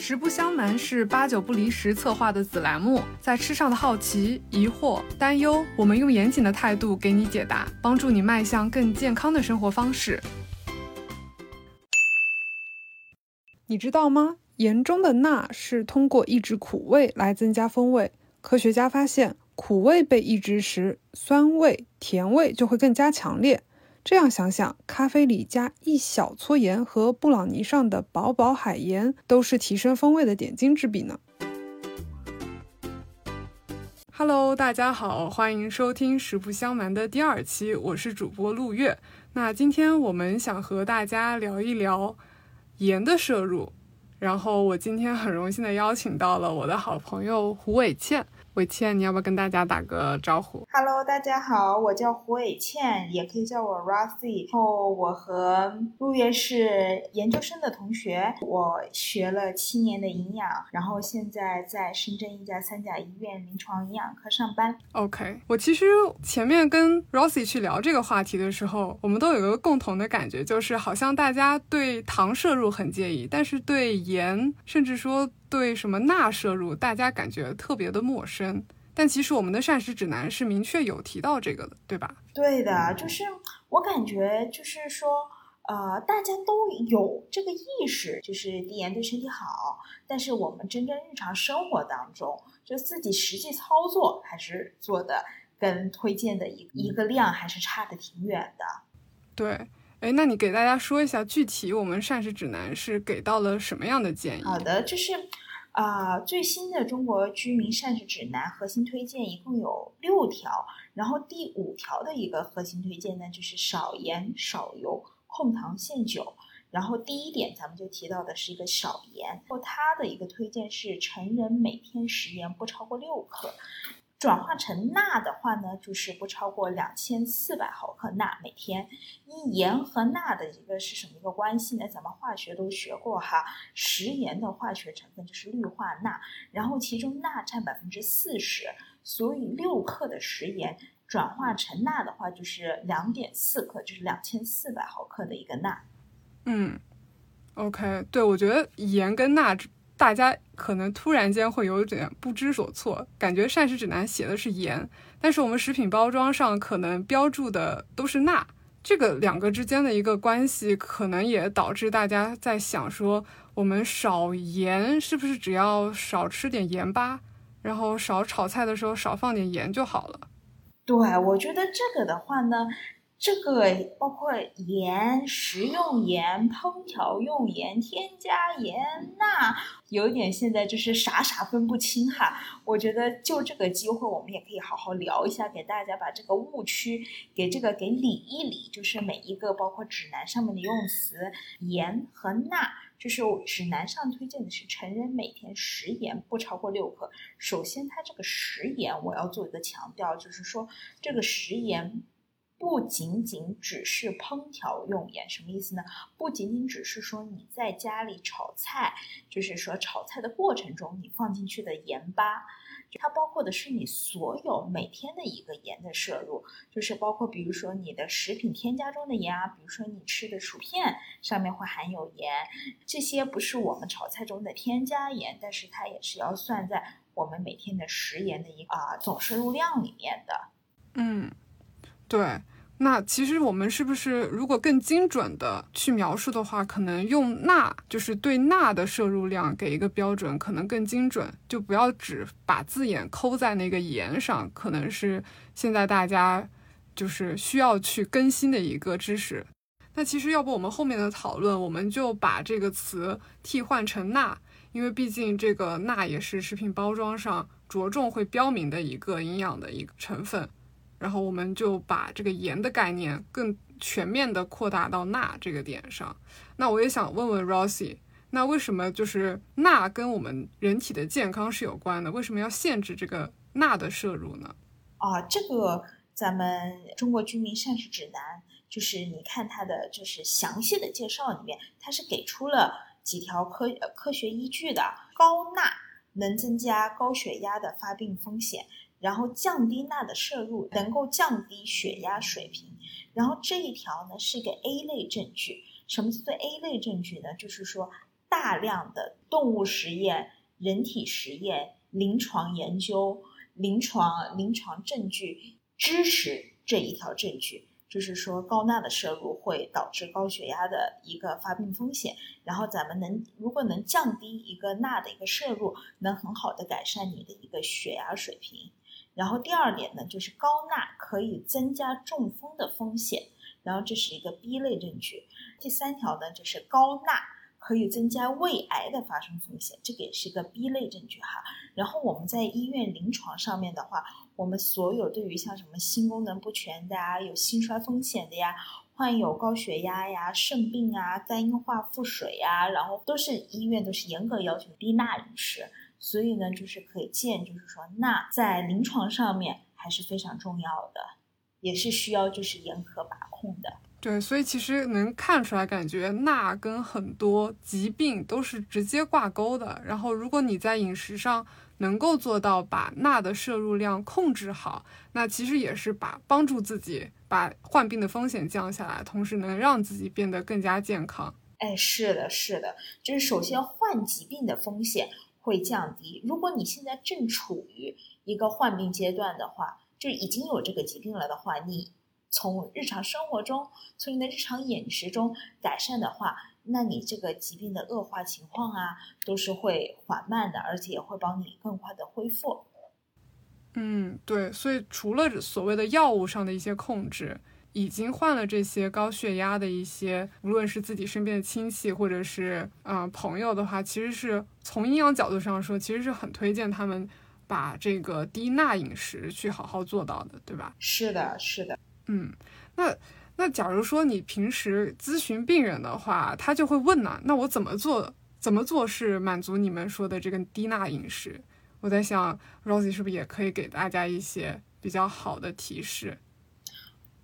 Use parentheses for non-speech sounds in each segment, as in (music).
实不相瞒，是八九不离十策划的子栏目，在吃上的好奇、疑惑、担忧，我们用严谨的态度给你解答，帮助你迈向更健康的生活方式。你知道吗？盐中的钠是通过抑制苦味来增加风味。科学家发现，苦味被抑制时，酸味、甜味就会更加强烈。这样想想，咖啡里加一小撮盐和布朗尼上的薄薄海盐，都是提升风味的点睛之笔呢。Hello，大家好，欢迎收听《实不相瞒》的第二期，我是主播陆月。那今天我们想和大家聊一聊盐的摄入，然后我今天很荣幸的邀请到了我的好朋友胡伟倩。伟倩，你要不要跟大家打个招呼？Hello，大家好，我叫胡伟倩，也可以叫我 Rosie。然后我和陆月是研究生的同学，我学了七年的营养，然后现在在深圳一家三甲医院临床营养科上班。OK，我其实前面跟 Rosie 去聊这个话题的时候，我们都有个共同的感觉，就是好像大家对糖摄入很介意，但是对盐，甚至说。对什么钠摄入，大家感觉特别的陌生，但其实我们的膳食指南是明确有提到这个的，对吧？对的，就是我感觉就是说，呃，大家都有这个意识，就是低盐对身体好，但是我们真正日常生活当中，就自己实际操作还是做的跟推荐的一一个量还是差的挺远的。对。哎，那你给大家说一下具体我们膳食指南是给到了什么样的建议？好的，就是，啊，最新的中国居民膳食指南核心推荐一共有六条，然后第五条的一个核心推荐呢，就是少盐少油控糖限酒。然后第一点咱们就提到的是一个少盐，它的一个推荐是成人每天食盐不超过六克。转化成钠的话呢，就是不超过两千四百毫克钠每天。一盐和钠的一个是什么一个关系呢？咱们化学都学过哈，食盐的化学成分就是氯化钠，然后其中钠占百分之四十，所以六克的食盐转化成钠的话就是两点四克，就是两千四百毫克的一个钠。嗯，OK，对，我觉得盐跟钠。大家可能突然间会有点不知所措，感觉膳食指南写的是盐，但是我们食品包装上可能标注的都是钠，这个两个之间的一个关系，可能也导致大家在想说，我们少盐是不是只要少吃点盐巴，然后少炒菜的时候少放点盐就好了？对，我觉得这个的话呢。这个包括盐、食用盐、烹调用盐、添加盐，钠，有点现在就是傻傻分不清哈。我觉得就这个机会，我们也可以好好聊一下，给大家把这个误区给这个给理一理。就是每一个包括指南上面的用词，盐和钠，就是指南上推荐的是成人每天食盐不超过六克。首先，它这个食盐我要做一个强调，就是说这个食盐。不仅仅只是烹调用盐，什么意思呢？不仅仅只是说你在家里炒菜，就是说炒菜的过程中你放进去的盐巴，它包括的是你所有每天的一个盐的摄入，就是包括比如说你的食品添加中的盐啊，比如说你吃的薯片上面会含有盐，这些不是我们炒菜中的添加盐，但是它也是要算在我们每天的食盐的一个啊总摄入量里面的。嗯。对，那其实我们是不是如果更精准的去描述的话，可能用钠，就是对钠的摄入量给一个标准，可能更精准，就不要只把字眼抠在那个盐上，可能是现在大家就是需要去更新的一个知识。那其实要不我们后面的讨论，我们就把这个词替换成钠，因为毕竟这个钠也是食品包装上着重会标明的一个营养的一个成分。然后我们就把这个盐的概念更全面的扩大到钠这个点上。那我也想问问 Rosie，那为什么就是钠跟我们人体的健康是有关的？为什么要限制这个钠的摄入呢？啊，这个咱们中国居民膳食指南，就是你看它的就是详细的介绍里面，它是给出了几条科科学依据的。高钠能增加高血压的发病风险。然后降低钠的摄入能够降低血压水平，然后这一条呢是一个 A 类证据。什么叫做 A 类证据呢？就是说大量的动物实验、人体实验、临床研究、临床临床证据支持这一条证据。就是说，高钠的摄入会导致高血压的一个发病风险。然后咱们能如果能降低一个钠的一个摄入，能很好的改善你的一个血压水平。然后第二点呢，就是高钠可以增加中风的风险。然后这是一个 B 类证据。第三条呢，就是高钠可以增加胃癌的发生风险，这个也是一个 B 类证据哈。然后我们在医院临床上面的话。我们所有对于像什么心功能不全的呀，有心衰风险的呀，患有高血压呀、肾病啊、肝硬化腹水呀，然后都是医院都是严格要求低钠饮食，所以呢，就是可以见，就是说钠在临床上面还是非常重要的，也是需要就是严格把控的。对，所以其实能看出来，感觉钠跟很多疾病都是直接挂钩的。然后，如果你在饮食上，能够做到把钠的摄入量控制好，那其实也是把帮助自己把患病的风险降下来，同时能让自己变得更加健康。哎，是的，是的，就是首先患疾病的风险会降低。如果你现在正处于一个患病阶段的话，就已经有这个疾病了的话，你从日常生活中，从你的日常饮食中改善的话。那你这个疾病的恶化情况啊，都是会缓慢的，而且也会帮你更快的恢复。嗯，对，所以除了所谓的药物上的一些控制，已经患了这些高血压的一些，无论是自己身边的亲戚或者是啊朋友的话，其实是从营养角度上说，其实是很推荐他们把这个低钠饮食去好好做到的，对吧？是的，是的。嗯，那。那假如说你平时咨询病人的话，他就会问呢，那我怎么做？怎么做是满足你们说的这个低钠饮食？我在想，Rosie 是不是也可以给大家一些比较好的提示？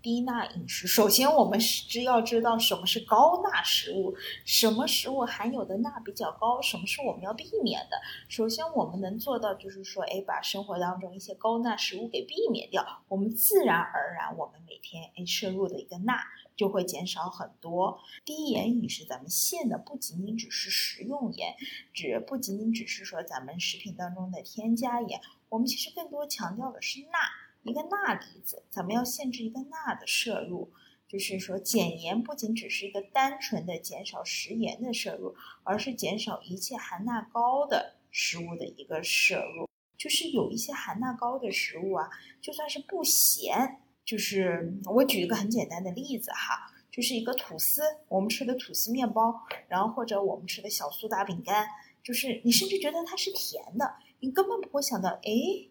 低钠饮食，首先我们是要知道什么是高钠食物，什么食物含有的钠比较高，什么是我们要避免的。首先我们能做到就是说，哎，把生活当中一些高钠食物给避免掉，我们自然而然我们每天哎摄入的一个钠就会减少很多。低盐饮食，咱们限的不仅仅只是食用盐，只不仅仅只是说咱们食品当中的添加盐，我们其实更多强调的是钠。一个钠离子，咱们要限制一个钠的摄入，就是说减盐不仅只是一个单纯的减少食盐的摄入，而是减少一切含钠高的食物的一个摄入。就是有一些含钠高的食物啊，就算是不咸，就是我举一个很简单的例子哈，就是一个吐司，我们吃的吐司面包，然后或者我们吃的小苏打饼干，就是你甚至觉得它是甜的，你根本不会想到，哎。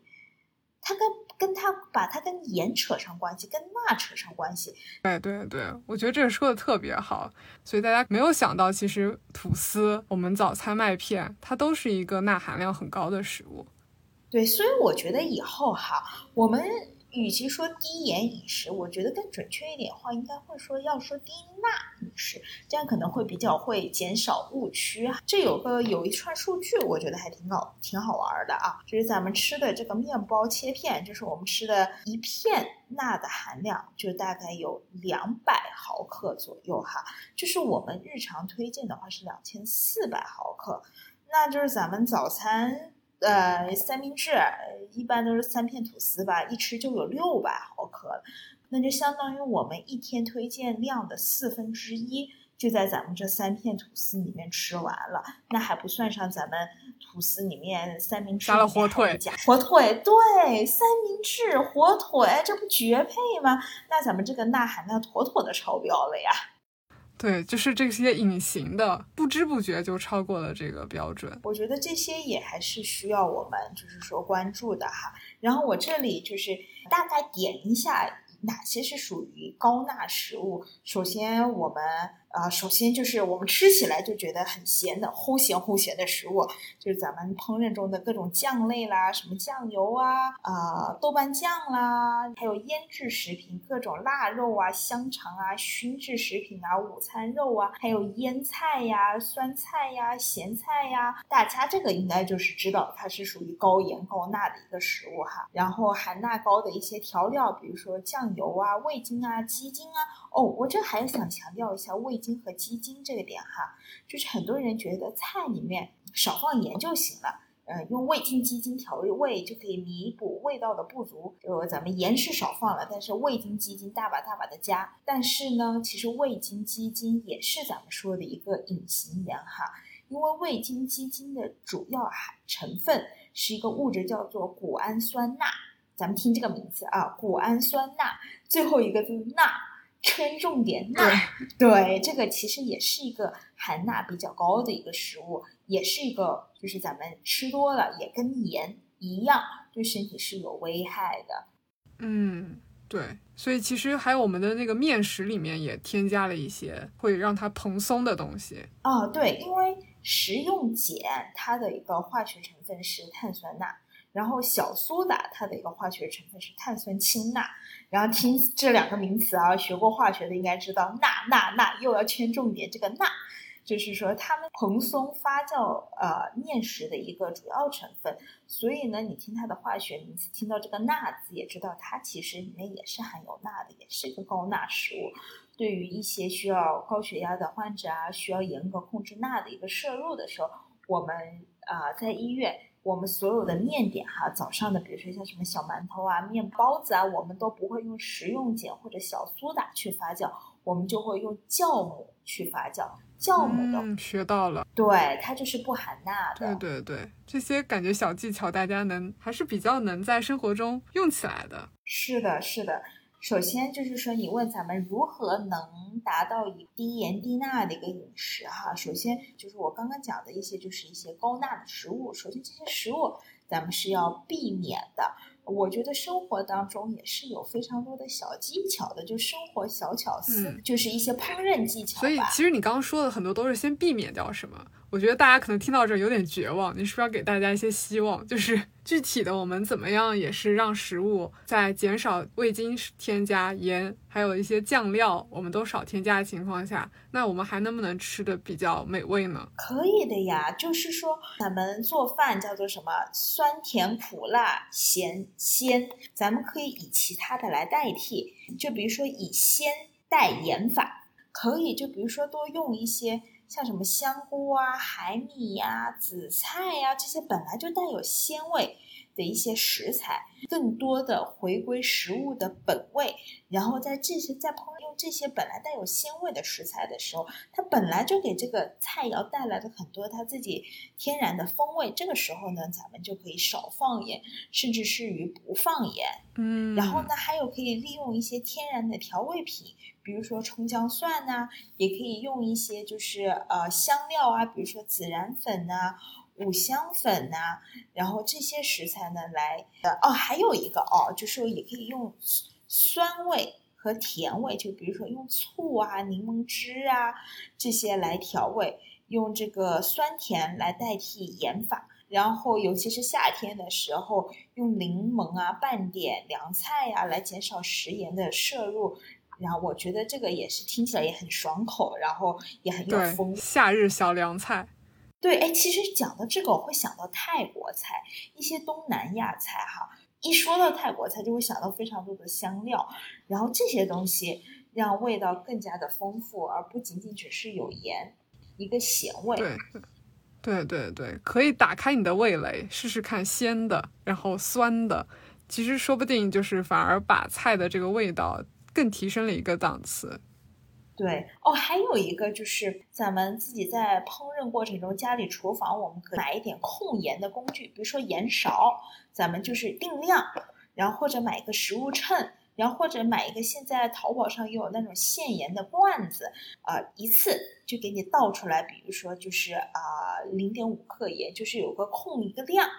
它跟跟它把它跟盐扯上关系，跟钠扯上关系。哎，对对，我觉得这个说的特别好。所以大家没有想到，其实吐司、我们早餐麦片，它都是一个钠含量很高的食物。对，所以我觉得以后哈，我们。与其说低盐饮食，我觉得更准确一点话，应该会说要说低钠饮食，这样可能会比较会减少误区。这有个有一串数据，我觉得还挺好，挺好玩的啊，就是咱们吃的这个面包切片，就是我们吃的一片钠的含量就大概有两百毫克左右哈，就是我们日常推荐的话是两千四百毫克，那就是咱们早餐。呃，三明治一般都是三片吐司吧，一吃就有六百毫克，那就相当于我们一天推荐量的四分之一，就在咱们这三片吐司里面吃完了。那还不算上咱们吐司里面三明治加了火腿，加火腿对，三明治火腿，这不绝配吗？那咱们这个钠含量妥妥的超标了呀。对，就是这些隐形的，不知不觉就超过了这个标准。我觉得这些也还是需要我们就是说关注的哈。然后我这里就是大概点一下哪些是属于高钠食物。首先我们。啊，首先就是我们吃起来就觉得很咸的，齁咸齁咸的食物，就是咱们烹饪中的各种酱类啦，什么酱油啊，啊豆瓣酱啦，还有腌制食品，各种腊肉啊、香肠啊、熏制食品啊、午餐肉啊，还有腌菜呀、酸菜呀、咸菜呀，大家这个应该就是知道它是属于高盐高钠的一个食物哈。然后含钠高的一些调料，比如说酱油啊、味精啊、鸡精啊。哦，我这还想强调一下味精和鸡精这个点哈，就是很多人觉得菜里面少放盐就行了，呃，用味精、鸡精调味就可以弥补味道的不足。就咱们盐是少放了，但是味精、鸡精大把大把的加。但是呢，其实味精、鸡精也是咱们说的一个隐形盐哈，因为味精、鸡精的主要含成分是一个物质叫做谷氨酸钠。咱们听这个名字啊，谷氨酸钠，最后一个字钠。称重点钠，对这个其实也是一个含钠比较高的一个食物，也是一个就是咱们吃多了也跟盐一样，对身体是有危害的。嗯，对，所以其实还有我们的那个面食里面也添加了一些会让它蓬松的东西。啊，对，因为食用碱它的一个化学成分是碳酸钠。然后小苏打它的一个化学成分是碳酸氢钠，然后听这两个名词啊，学过化学的应该知道，钠钠钠又要圈重点，这个钠就是说它们蓬松发酵呃面食的一个主要成分，所以呢，你听它的化学名词，听到这个钠字也知道它其实里面也是含有钠的，也是一个高钠食物。对于一些需要高血压的患者啊，需要严格控制钠的一个摄入的时候，我们啊在医院。我们所有的面点哈，早上的比如说像什么小馒头啊、面包子啊，我们都不会用食用碱或者小苏打去发酵，我们就会用酵母去发酵。酵母的学到了，对，它就是不含钠的。对对对，这些感觉小技巧大家能还是比较能在生活中用起来的。是的，是的。首先就是说，你问咱们如何能达到以低盐低钠的一个饮食哈？首先就是我刚刚讲的一些，就是一些高钠的食物。首先这些食物咱们是要避免的。我觉得生活当中也是有非常多的小技巧的，就生活小巧思，就是一些烹饪技巧。所以其实你刚刚说的很多都是先避免掉什么。我觉得大家可能听到这有点绝望，你是不是要给大家一些希望？就是 (laughs) 具体的，我们怎么样也是让食物在减少味精添加、盐，还有一些酱料，我们都少添加的情况下，那我们还能不能吃的比较美味呢？可以的呀，就是说咱们做饭叫做什么酸甜苦辣咸鲜，咱们可以以其他的来代替，就比如说以鲜代盐法，可以就比如说多用一些。像什么香菇啊、海米呀、紫菜呀这些本来就带有鲜味的一些食材，更多的回归食物的本味。然后在这些在烹用这些本来带有鲜味的食材的时候，它本来就给这个菜肴带来了很多它自己天然的风味。这个时候呢，咱们就可以少放盐，甚至是于不放盐。嗯，然后呢，还有可以利用一些天然的调味品。比如说葱姜蒜呐，也可以用一些就是呃香料啊，比如说孜然粉呐、五香粉呐，然后这些食材呢来呃哦，还有一个哦，就是也可以用酸味和甜味，就比如说用醋啊、柠檬汁啊这些来调味，用这个酸甜来代替盐法，然后尤其是夏天的时候，用柠檬啊拌点凉菜呀来减少食盐的摄入。然后我觉得这个也是听起来也很爽口，然后也很有风。夏日小凉菜。对，哎，其实讲到这个，我会想到泰国菜，一些东南亚菜哈。一说到泰国菜，就会想到非常多的香料，然后这些东西让味道更加的丰富，而不仅仅只是有盐，一个咸味。对，对对对，可以打开你的味蕾，试试看鲜的，然后酸的，其实说不定就是反而把菜的这个味道。更提升了一个档次，对哦，还有一个就是咱们自己在烹饪过程中，家里厨房我们可以买一点控盐的工具，比如说盐勺，咱们就是定量，然后或者买一个食物秤，然后或者买一个现在淘宝上也有那种限盐的罐子，啊，一次就给你倒出来，比如说就是啊零点五克盐，就是有个控一个量，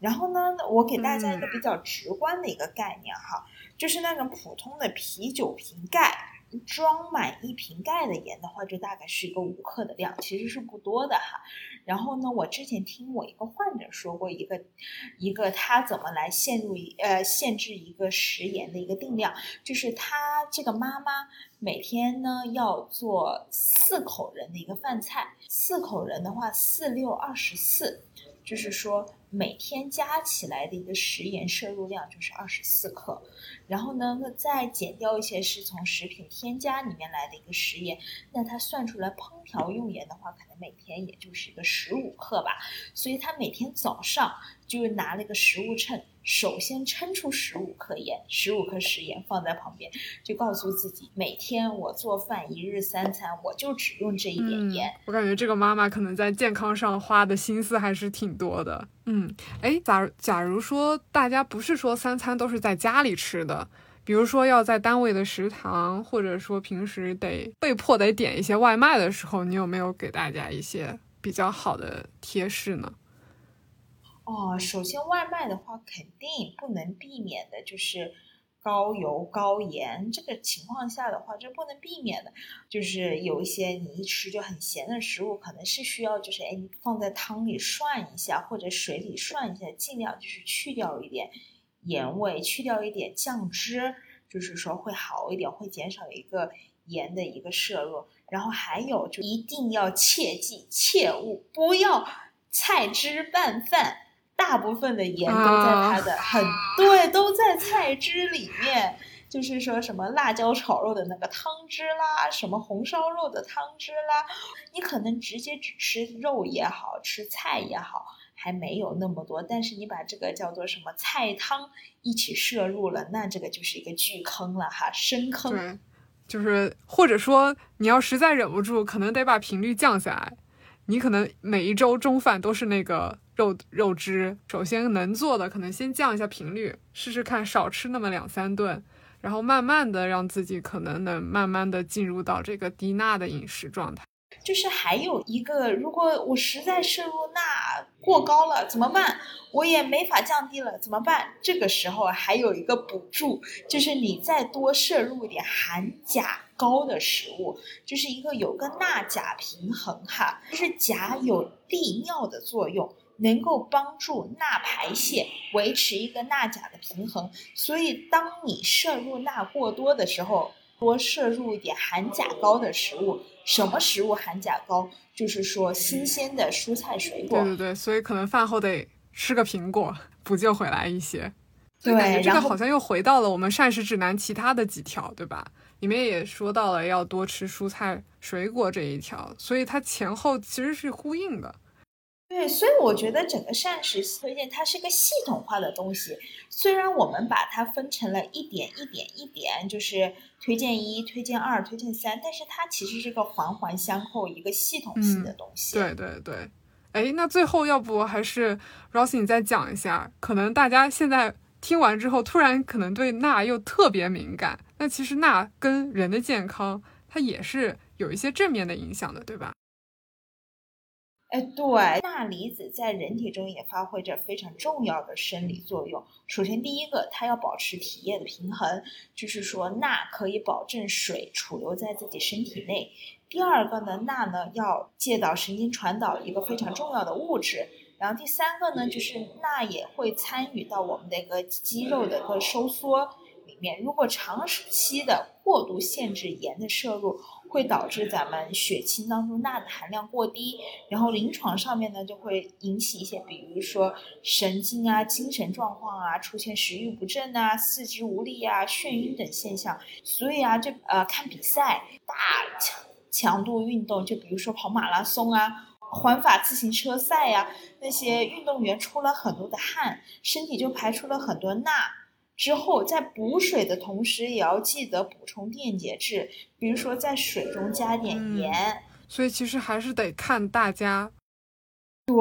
然后呢，我给大家一个比较直观的一个概念哈。就是那种普通的啤酒瓶盖装满一瓶盖的盐的话，就大概是一个五克的量，其实是不多的哈。然后呢，我之前听我一个患者说过一个一个他怎么来陷入呃限制一个食盐的一个定量，就是他这个妈妈每天呢要做四口人的一个饭菜，四口人的话四六二十四，就是说每天加起来的一个食盐摄入量就是二十四克，然后呢，再减掉一些是从食品添加里面来的一个食盐，那它算出来烹调用盐的话，可能每天也就是一个十五克吧。所以他每天早上就是拿了一个食物秤。首先称出十五克盐，十五克食盐放在旁边，就告诉自己每天我做饭一日三餐，我就只用这一点盐。我感觉这个妈妈可能在健康上花的心思还是挺多的。嗯，哎，假假如说大家不是说三餐都是在家里吃的，比如说要在单位的食堂，或者说平时得被迫得点一些外卖的时候，你有没有给大家一些比较好的贴士呢？哦，首先外卖的话，肯定不能避免的就是高油高盐。这个情况下的话，这不能避免的，就是有一些你一吃就很咸的食物，可能是需要就是哎，放在汤里涮一下，或者水里涮一下，尽量就是去掉一点盐味，去掉一点酱汁，就是说会好一点，会减少一个盐的一个摄入。然后还有就一定要切记，切勿不要菜汁拌饭。大部分的盐都在它的很对，都在菜汁里面。就是说什么辣椒炒肉的那个汤汁啦，什么红烧肉的汤汁啦，你可能直接只吃肉也好吃菜也好，还没有那么多。但是你把这个叫做什么菜汤一起摄入了，那这个就是一个巨坑了哈，深坑。对，就是或者说你要实在忍不住，可能得把频率降下来。你可能每一周中饭都是那个。肉肉汁，首先能做的可能先降一下频率，试试看少吃那么两三顿，然后慢慢的让自己可能能慢慢的进入到这个低钠的饮食状态。就是还有一个，如果我实在摄入钠过高了怎么办？我也没法降低了怎么办？这个时候还有一个补助，就是你再多摄入一点含钾高的食物，就是一个有个钠钾平衡哈，就是钾有利尿的作用。能够帮助钠排泄，维持一个钠钾的平衡。所以，当你摄入钠过多的时候，多摄入一点含钾高的食物。什么食物含钾高？就是说新鲜的蔬菜水果。对对对，所以可能饭后得吃个苹果，补救回来一些。对，这个好像又回到了我们膳食指南其他的几条，对吧？里面也说到了要多吃蔬菜水果这一条，所以它前后其实是呼应的。对，所以我觉得整个膳食推荐它是个系统化的东西。虽然我们把它分成了一点一点一点，就是推荐一、推荐二、推荐三，但是它其实是个环环相扣、一个系统性的东西。对对对，哎，那最后要不还是 Rosie 你再讲一下？可能大家现在听完之后，突然可能对钠又特别敏感。那其实钠跟人的健康，它也是有一些正面的影响的，对吧？哎，对，钠离子在人体中也发挥着非常重要的生理作用。首先，第一个，它要保持体液的平衡，就是说钠可以保证水储留在自己身体内。第二个呢，钠呢要介导神经传导一个非常重要的物质。然后第三个呢，就是钠也会参与到我们的一个肌肉的一个收缩里面。如果长时期的过度限制盐的摄入，会导致咱们血清当中钠的含量过低，然后临床上面呢就会引起一些，比如说神经啊、精神状况啊，出现食欲不振啊、四肢无力啊、眩晕等现象。所以啊，这呃看比赛大强强度运动，就比如说跑马拉松啊、环法自行车赛呀，那些运动员出了很多的汗，身体就排出了很多钠。之后，在补水的同时，也要记得补充电解质，比如说在水中加点盐。所以其实还是得看大家。对，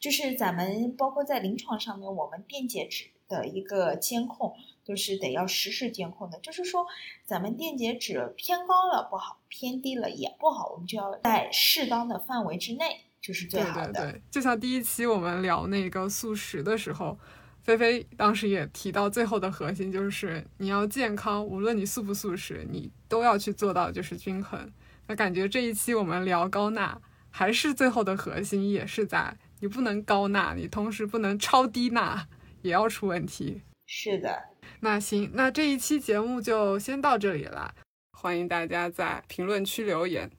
就是咱们包括在临床上面，我们电解质的一个监控都是得要实时监控的。就是说，咱们电解质偏高了不好，偏低了也不好，我们就要在适当的范围之内，就是最好的。对对对，就像第一期我们聊那个素食的时候。菲菲当时也提到，最后的核心就是你要健康，无论你素不素食，你都要去做到就是均衡。那感觉这一期我们聊高钠，还是最后的核心也是在你不能高钠，你同时不能超低钠，也要出问题。是的，那行，那这一期节目就先到这里了。欢迎大家在评论区留言，